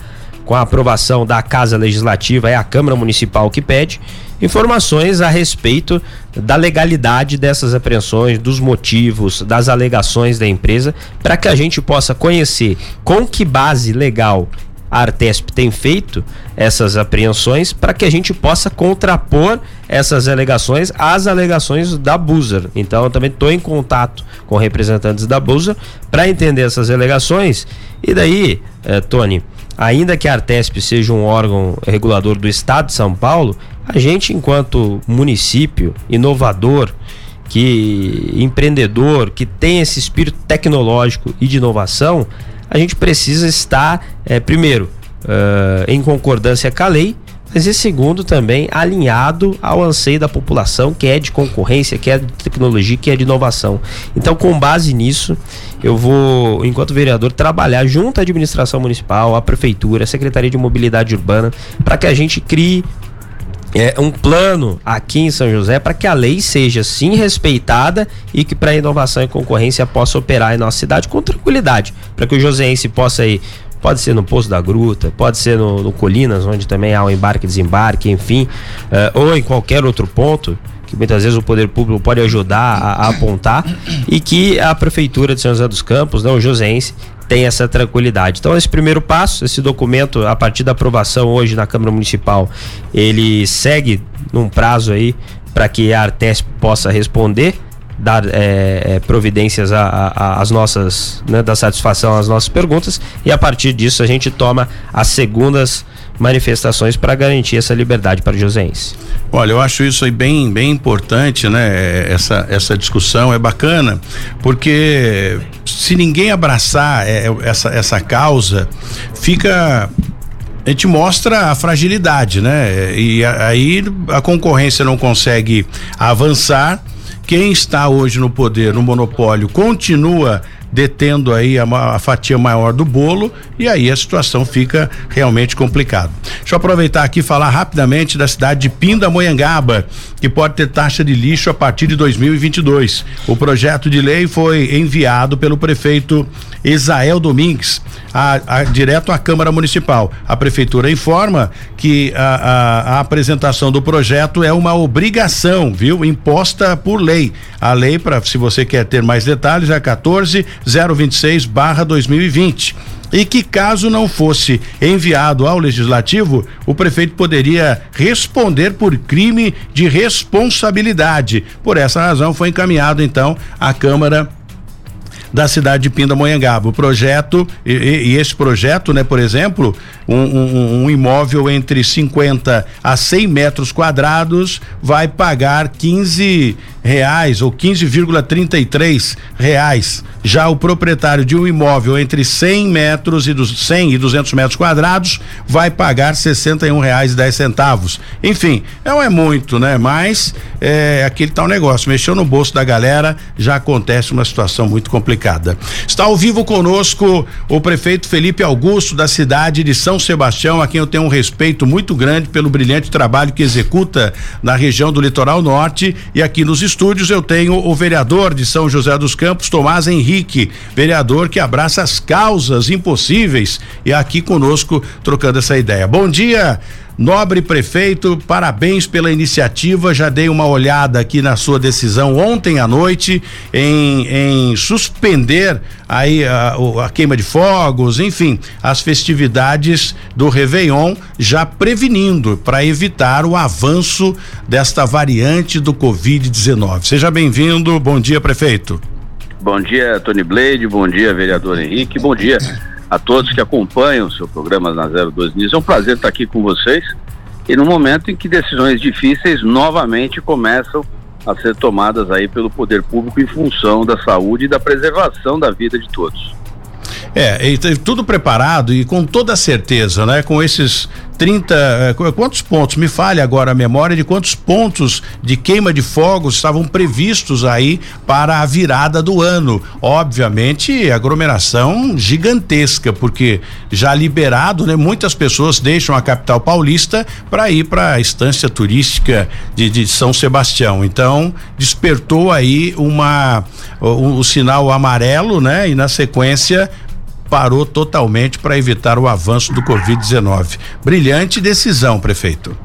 com a aprovação da Casa Legislativa, é a Câmara Municipal que pede, informações a respeito da legalidade dessas apreensões, dos motivos, das alegações da empresa, para que a gente possa conhecer com que base legal a Artesp tem feito essas apreensões para que a gente possa contrapor essas alegações às alegações da Buser. Então eu também estou em contato com representantes da Buser para entender essas alegações. E daí, eh, Tony, ainda que a Artesp seja um órgão regulador do Estado de São Paulo, a gente, enquanto município inovador, que empreendedor, que tem esse espírito tecnológico e de inovação, a gente precisa estar, é, primeiro, uh, em concordância com a lei, mas e segundo também alinhado ao anseio da população, que é de concorrência, que é de tecnologia, que é de inovação. Então, com base nisso, eu vou, enquanto vereador, trabalhar junto à administração municipal, à prefeitura, à Secretaria de Mobilidade Urbana, para que a gente crie é, um plano aqui em São José para que a lei seja sim respeitada e que para a inovação e concorrência possa operar em nossa cidade com tranquilidade, para que o joseense possa ir pode ser no Poço da Gruta, pode ser no, no Colinas, onde também há um embarque e desembarque, enfim, uh, ou em qualquer outro ponto que muitas vezes o poder público pode ajudar a, a apontar e que a prefeitura de São José dos Campos, não, o joseense, tem essa tranquilidade. Então, esse primeiro passo, esse documento, a partir da aprovação hoje na Câmara Municipal, ele segue num prazo aí para que a Artesp possa responder dar é, é, providências às nossas, né, satisfação às nossas perguntas e a partir disso a gente toma as segundas manifestações para garantir essa liberdade para o. Olha, eu acho isso aí bem, bem importante, né? Essa, essa discussão é bacana, porque se ninguém abraçar é, é, essa, essa causa, fica a gente mostra a fragilidade, né? E aí a concorrência não consegue avançar. Quem está hoje no poder, no monopólio, continua detendo aí a, a, fatia maior do bolo e aí a situação fica realmente complicada. Deixa eu aproveitar aqui e falar rapidamente da cidade de Pindamonhangaba, que pode ter taxa de lixo a partir de 2022. O projeto de lei foi enviado pelo prefeito Isael Domingues a, a, direto à Câmara Municipal. A prefeitura informa que a, a apresentação do projeto é uma obrigação, viu? Imposta por lei. A lei, para se você quer ter mais detalhes, é 14 026 2020 e que caso não fosse enviado ao legislativo, o prefeito poderia responder por crime de responsabilidade. Por essa razão foi encaminhado então à Câmara da cidade de Pindamonhangaba. O projeto e, e, esse projeto, né, por exemplo, um, um, um, imóvel entre 50 a 100 metros quadrados vai pagar 15 reais ou 15,33 reais. Já o proprietário de um imóvel entre 100 metros e dos 100 e 200 metros quadrados vai pagar 61 reais e 10 centavos. Enfim, não é muito, né? Mas é aquele tal negócio, mexeu no bolso da galera, já acontece uma situação muito complicada. Está ao vivo conosco o prefeito Felipe Augusto da cidade de São Sebastião, a quem eu tenho um respeito muito grande pelo brilhante trabalho que executa na região do Litoral Norte. E aqui nos estúdios eu tenho o vereador de São José dos Campos, Tomás Henrique, vereador que abraça as causas impossíveis. E aqui conosco trocando essa ideia. Bom dia, Nobre prefeito, parabéns pela iniciativa. Já dei uma olhada aqui na sua decisão ontem à noite em, em suspender aí a, a, queima de fogos, enfim, as festividades do Réveillon, já prevenindo para evitar o avanço desta variante do Covid-19. Seja bem-vindo. Bom dia, prefeito. Bom dia, Tony Blade. Bom dia, vereador Henrique. Bom dia a todos que acompanham o seu programa na 02 News. É um prazer estar aqui com vocês e no momento em que decisões difíceis novamente começam a ser tomadas aí pelo poder público em função da saúde e da preservação da vida de todos. É, e tudo preparado e com toda certeza, né? Com esses 30, eh, quantos pontos? Me fale agora a memória de quantos pontos de queima de fogos estavam previstos aí para a virada do ano. Obviamente, aglomeração gigantesca, porque já liberado, né? Muitas pessoas deixam a capital paulista para ir para a estância turística de, de, São Sebastião. Então, despertou aí uma o, o sinal amarelo, né? E na sequência parou totalmente para evitar o avanço do Covid-19. Brilhante decisão, prefeito.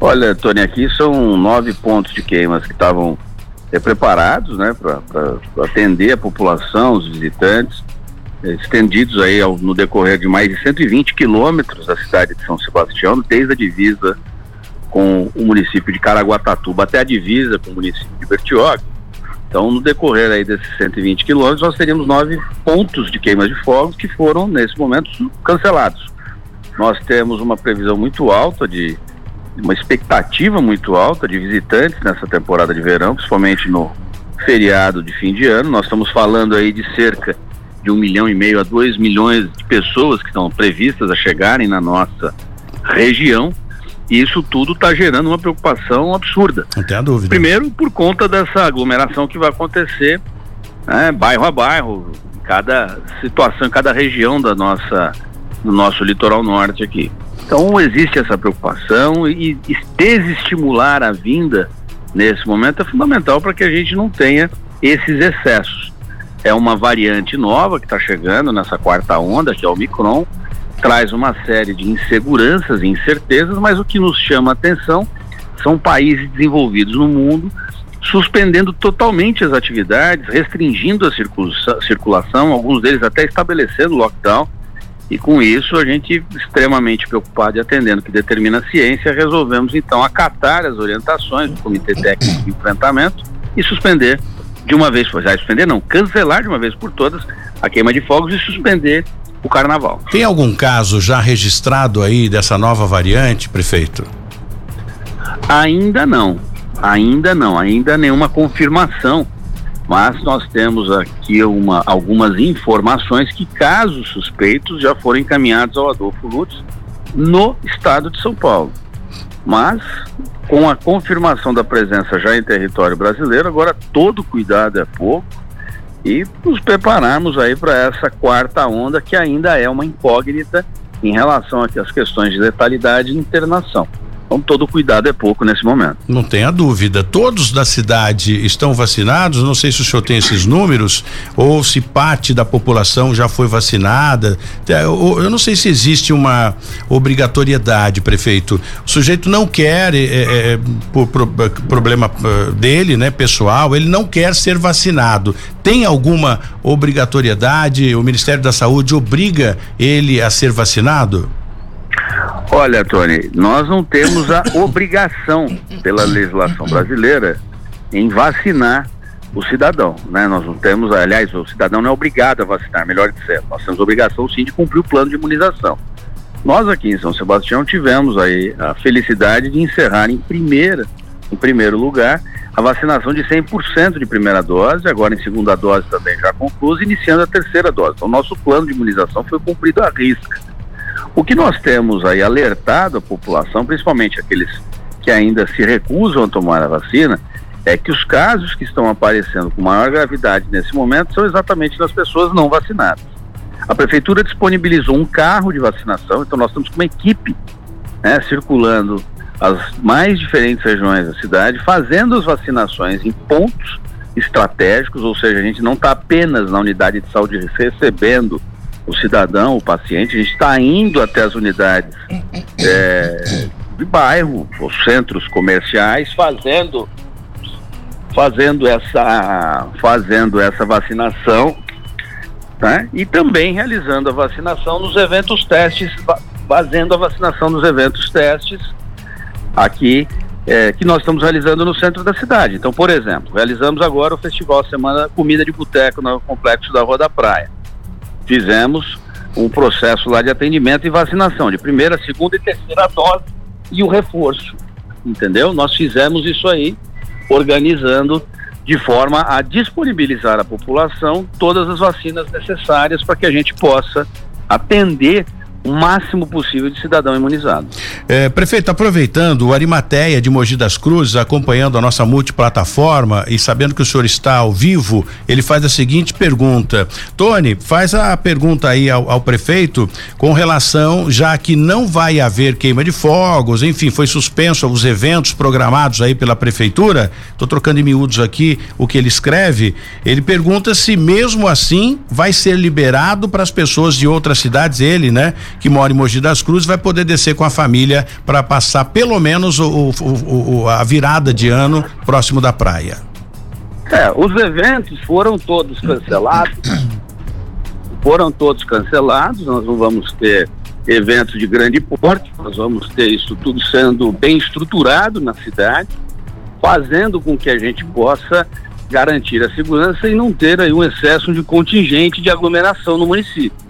Olha, Tony, aqui são nove pontos de queimas que estavam é, preparados, né, para atender a população, os visitantes, é, estendidos aí ao, no decorrer de mais de 120 quilômetros da cidade de São Sebastião, desde a divisa com o município de Caraguatatuba até a divisa com o município de Bertioga. Então, no decorrer aí desses 120 quilômetros, nós teríamos nove pontos de queima de fogos que foram, nesse momento, cancelados. Nós temos uma previsão muito alta de uma expectativa muito alta de visitantes nessa temporada de verão, principalmente no feriado de fim de ano. Nós estamos falando aí de cerca de um milhão e meio a dois milhões de pessoas que estão previstas a chegarem na nossa região. E isso tudo está gerando uma preocupação absurda. Não tem a dúvida. Primeiro, por conta dessa aglomeração que vai acontecer, né, bairro a bairro, cada situação, em cada região da nossa, do nosso litoral norte aqui. Então existe essa preocupação e, e desestimular a vinda nesse momento é fundamental para que a gente não tenha esses excessos. É uma variante nova que está chegando nessa quarta onda, que é o Micron, traz uma série de inseguranças e incertezas, mas o que nos chama a atenção são países desenvolvidos no mundo suspendendo totalmente as atividades, restringindo a circulação, alguns deles até estabelecendo lockdown. E com isso, a gente, extremamente preocupado e atendendo que determina a ciência, resolvemos então acatar as orientações do Comitê Técnico de Enfrentamento e suspender de uma vez, já suspender não, cancelar de uma vez por todas a queima de fogos e suspender o carnaval. Tem algum caso já registrado aí dessa nova variante, prefeito? Ainda não, ainda não, ainda nenhuma confirmação. Mas nós temos aqui uma, algumas informações que casos suspeitos já foram encaminhados ao Adolfo Lutz no estado de São Paulo. Mas com a confirmação da presença já em território brasileiro, agora todo cuidado é pouco e nos prepararmos aí para essa quarta onda que ainda é uma incógnita em relação às questões de letalidade e internação. Então todo cuidado é pouco nesse momento. Não tenha dúvida. Todos da cidade estão vacinados? Não sei se o senhor tem esses números ou se parte da população já foi vacinada. É, eu, não sei se existe uma obrigatoriedade, prefeito. O sujeito não quer, é, é, é por pro, problema uh, dele, né, pessoal, ele não quer ser vacinado. Tem alguma obrigatoriedade? O Ministério da Saúde obriga ele a ser vacinado? Olha, Tony, nós não temos a obrigação pela legislação brasileira em vacinar o cidadão, né? Nós não temos, aliás, o cidadão não é obrigado a vacinar, melhor dizendo. Nós temos a obrigação sim de cumprir o plano de imunização. Nós aqui em São Sebastião tivemos aí a felicidade de encerrar em primeira em primeiro lugar, a vacinação de 100% de primeira dose, agora em segunda dose também já conclusa, iniciando a terceira dose. Então, nosso plano de imunização foi cumprido à risca. O que nós temos aí alertado a população, principalmente aqueles que ainda se recusam a tomar a vacina, é que os casos que estão aparecendo com maior gravidade nesse momento são exatamente nas pessoas não vacinadas. A prefeitura disponibilizou um carro de vacinação, então nós estamos com uma equipe né, circulando as mais diferentes regiões da cidade, fazendo as vacinações em pontos estratégicos, ou seja, a gente não está apenas na unidade de saúde recebendo o cidadão, o paciente, a gente está indo até as unidades é, de bairro, os centros comerciais, fazendo fazendo essa fazendo essa vacinação tá? e também realizando a vacinação nos eventos testes, fazendo a vacinação nos eventos testes aqui é, que nós estamos realizando no centro da cidade. Então, por exemplo, realizamos agora o Festival Semana Comida de Boteco no Complexo da Rua da Praia. Fizemos um processo lá de atendimento e vacinação de primeira, segunda e terceira dose e o reforço, entendeu? Nós fizemos isso aí, organizando de forma a disponibilizar à população todas as vacinas necessárias para que a gente possa atender o máximo possível de cidadão imunizado. É, prefeito, aproveitando o Arimateia de Mogi das Cruzes, acompanhando a nossa multiplataforma e sabendo que o senhor está ao vivo, ele faz a seguinte pergunta. Tony, faz a pergunta aí ao, ao prefeito com relação, já que não vai haver queima de fogos, enfim, foi suspenso os eventos programados aí pela prefeitura. Estou trocando em miúdos aqui o que ele escreve. Ele pergunta se mesmo assim vai ser liberado para as pessoas de outras cidades, ele, né? Que mora em Mogi das Cruzes vai poder descer com a família para passar pelo menos o, o, o, a virada de ano próximo da praia. É, os eventos foram todos cancelados. foram todos cancelados, nós não vamos ter eventos de grande porte, nós vamos ter isso tudo sendo bem estruturado na cidade, fazendo com que a gente possa garantir a segurança e não ter aí um excesso de contingente de aglomeração no município.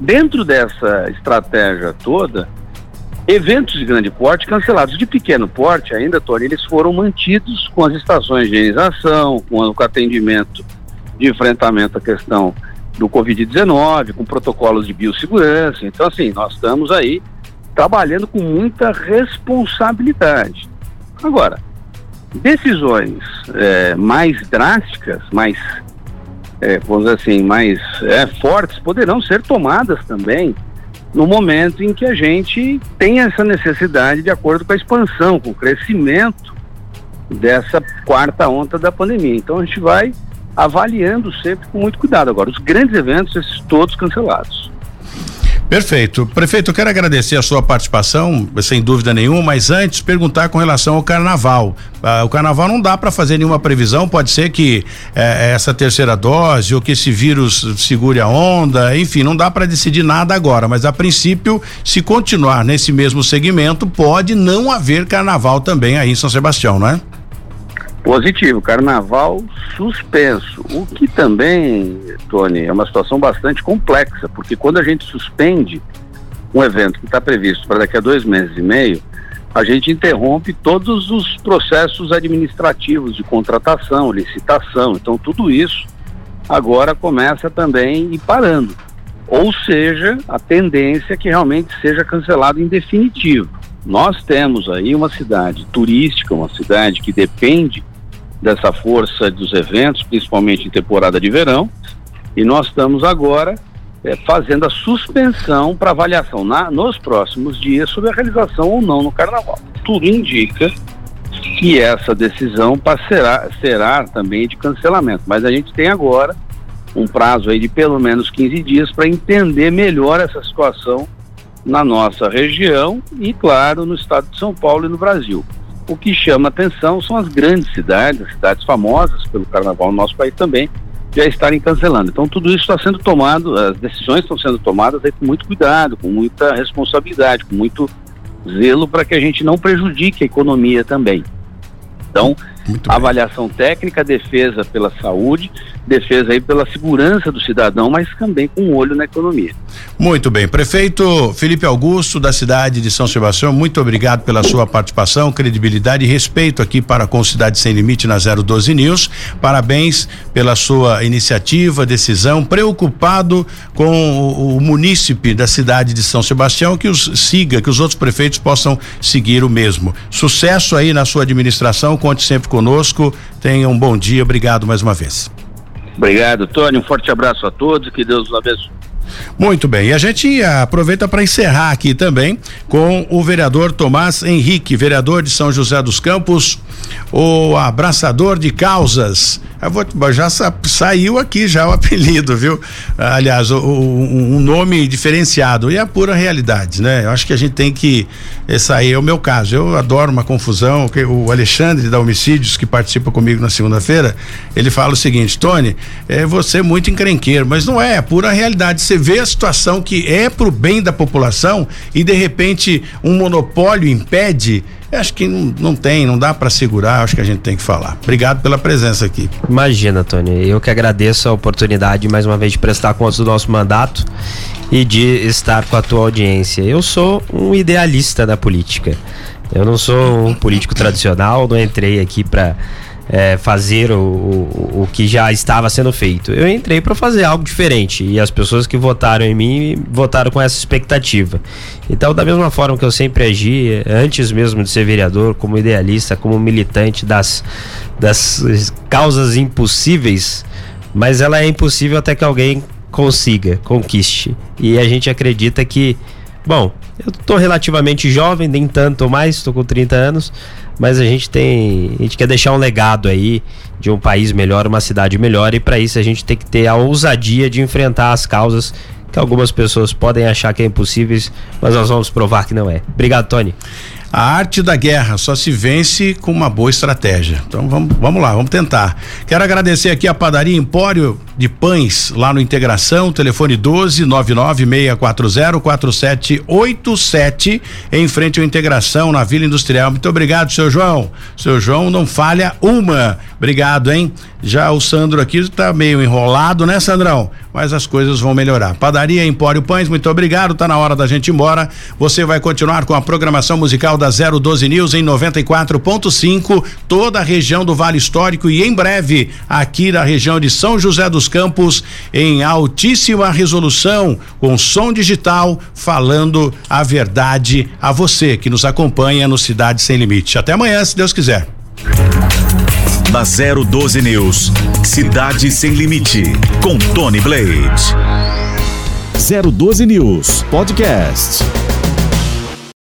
Dentro dessa estratégia toda, eventos de grande porte cancelados. De pequeno porte, ainda, Tony, eles foram mantidos com as estações de higienização, com o atendimento de enfrentamento à questão do Covid-19, com protocolos de biossegurança. Então, assim, nós estamos aí trabalhando com muita responsabilidade. Agora, decisões é, mais drásticas, mais é, vamos dizer assim, mais é, fortes poderão ser tomadas também no momento em que a gente tem essa necessidade de acordo com a expansão, com o crescimento dessa quarta onda da pandemia. Então a gente vai avaliando sempre com muito cuidado. Agora, os grandes eventos, esses todos cancelados. Perfeito. Prefeito, eu quero agradecer a sua participação, sem dúvida nenhuma, mas antes perguntar com relação ao carnaval. Ah, o carnaval não dá para fazer nenhuma previsão, pode ser que eh, essa terceira dose ou que esse vírus segure a onda, enfim, não dá para decidir nada agora, mas a princípio, se continuar nesse mesmo segmento, pode não haver carnaval também aí em São Sebastião, não é? Positivo, carnaval suspenso. O que também, Tony, é uma situação bastante complexa, porque quando a gente suspende um evento que está previsto para daqui a dois meses e meio, a gente interrompe todos os processos administrativos de contratação, licitação. Então, tudo isso agora começa também ir parando. Ou seja, a tendência é que realmente seja cancelado em definitivo. Nós temos aí uma cidade turística, uma cidade que depende dessa força dos eventos, principalmente em temporada de verão, e nós estamos agora é, fazendo a suspensão para avaliação na, nos próximos dias sobre a realização ou não no carnaval. Tudo indica que essa decisão passará, será também de cancelamento, mas a gente tem agora um prazo aí de pelo menos 15 dias para entender melhor essa situação na nossa região e, claro, no estado de São Paulo e no Brasil. O que chama atenção são as grandes cidades, as cidades famosas pelo carnaval no nosso país também, já estarem cancelando. Então tudo isso está sendo tomado, as decisões estão sendo tomadas aí com muito cuidado, com muita responsabilidade, com muito zelo para que a gente não prejudique a economia também. Então, Avaliação técnica, defesa pela saúde, defesa aí pela segurança do cidadão, mas também com um olho na economia. Muito bem. Prefeito Felipe Augusto, da cidade de São Sebastião, muito obrigado pela sua participação, credibilidade e respeito aqui para com Cidade Sem Limite na 012 News. Parabéns pela sua iniciativa, decisão, preocupado com o, o munícipe da cidade de São Sebastião, que os siga, que os outros prefeitos possam seguir o mesmo. Sucesso aí na sua administração, conte sempre conosco. Tenha um bom dia, obrigado mais uma vez. Obrigado, Tony. Um forte abraço a todos, que Deus os abençoe. Muito bem, e a gente aproveita para encerrar aqui também com o vereador Tomás Henrique, vereador de São José dos Campos, o abraçador de causas. Vou, já sa, saiu aqui já o apelido, viu? Aliás, o, o, um nome diferenciado e é a pura realidade, né? Eu acho que a gente tem que aí é o meu caso. Eu adoro uma confusão. O Alexandre da Homicídios que participa comigo na segunda-feira, ele fala o seguinte: Tony, é você muito encrenqueiro, mas não é, é pura realidade. Você vê a situação que é pro bem da população e de repente um monopólio impede acho que não, não tem, não dá para segurar, acho que a gente tem que falar. Obrigado pela presença aqui. Imagina, Tony, eu que agradeço a oportunidade mais uma vez de prestar conta do nosso mandato e de estar com a tua audiência. Eu sou um idealista da política. Eu não sou um político tradicional, não entrei aqui para é, fazer o, o, o, que já estava sendo feito. Eu entrei para fazer algo diferente e as pessoas que votaram em mim votaram com essa expectativa. Então, da mesma forma que eu sempre agi, antes mesmo de ser vereador, como idealista, como militante das, das causas impossíveis, mas ela é impossível até que alguém consiga, conquiste. E a gente acredita que, bom, eu tô relativamente jovem, nem tanto mais, tô com 30 anos, mas a gente tem, a gente quer deixar um legado aí de um país melhor, uma cidade melhor e para isso a gente tem que ter a ousadia de enfrentar as causas que algumas pessoas podem achar que é impossíveis, mas nós vamos provar que não é. Obrigado, Tony. A arte da guerra só se vence com uma boa estratégia. Então vamos, vamos lá, vamos tentar. Quero agradecer aqui a padaria Empório de Pães, lá no Integração, telefone 12 99640 4787, em frente ao Integração, na Vila Industrial. Muito obrigado, seu João. Seu João não falha uma. Obrigado, hein? Já o Sandro aqui está meio enrolado, né, Sandrão? Mas as coisas vão melhorar. Padaria Empório Pães, muito obrigado. Tá na hora da gente ir embora. Você vai continuar com a programação musical da 012 News em 94.5, toda a região do Vale Histórico e em breve aqui na região de São José dos Campos em altíssima resolução com som digital falando a verdade a você que nos acompanha no Cidade Sem Limite. Até amanhã, se Deus quiser. Na 012 News, Cidade Sem Limite, com Tony Blade. 012 News Podcast.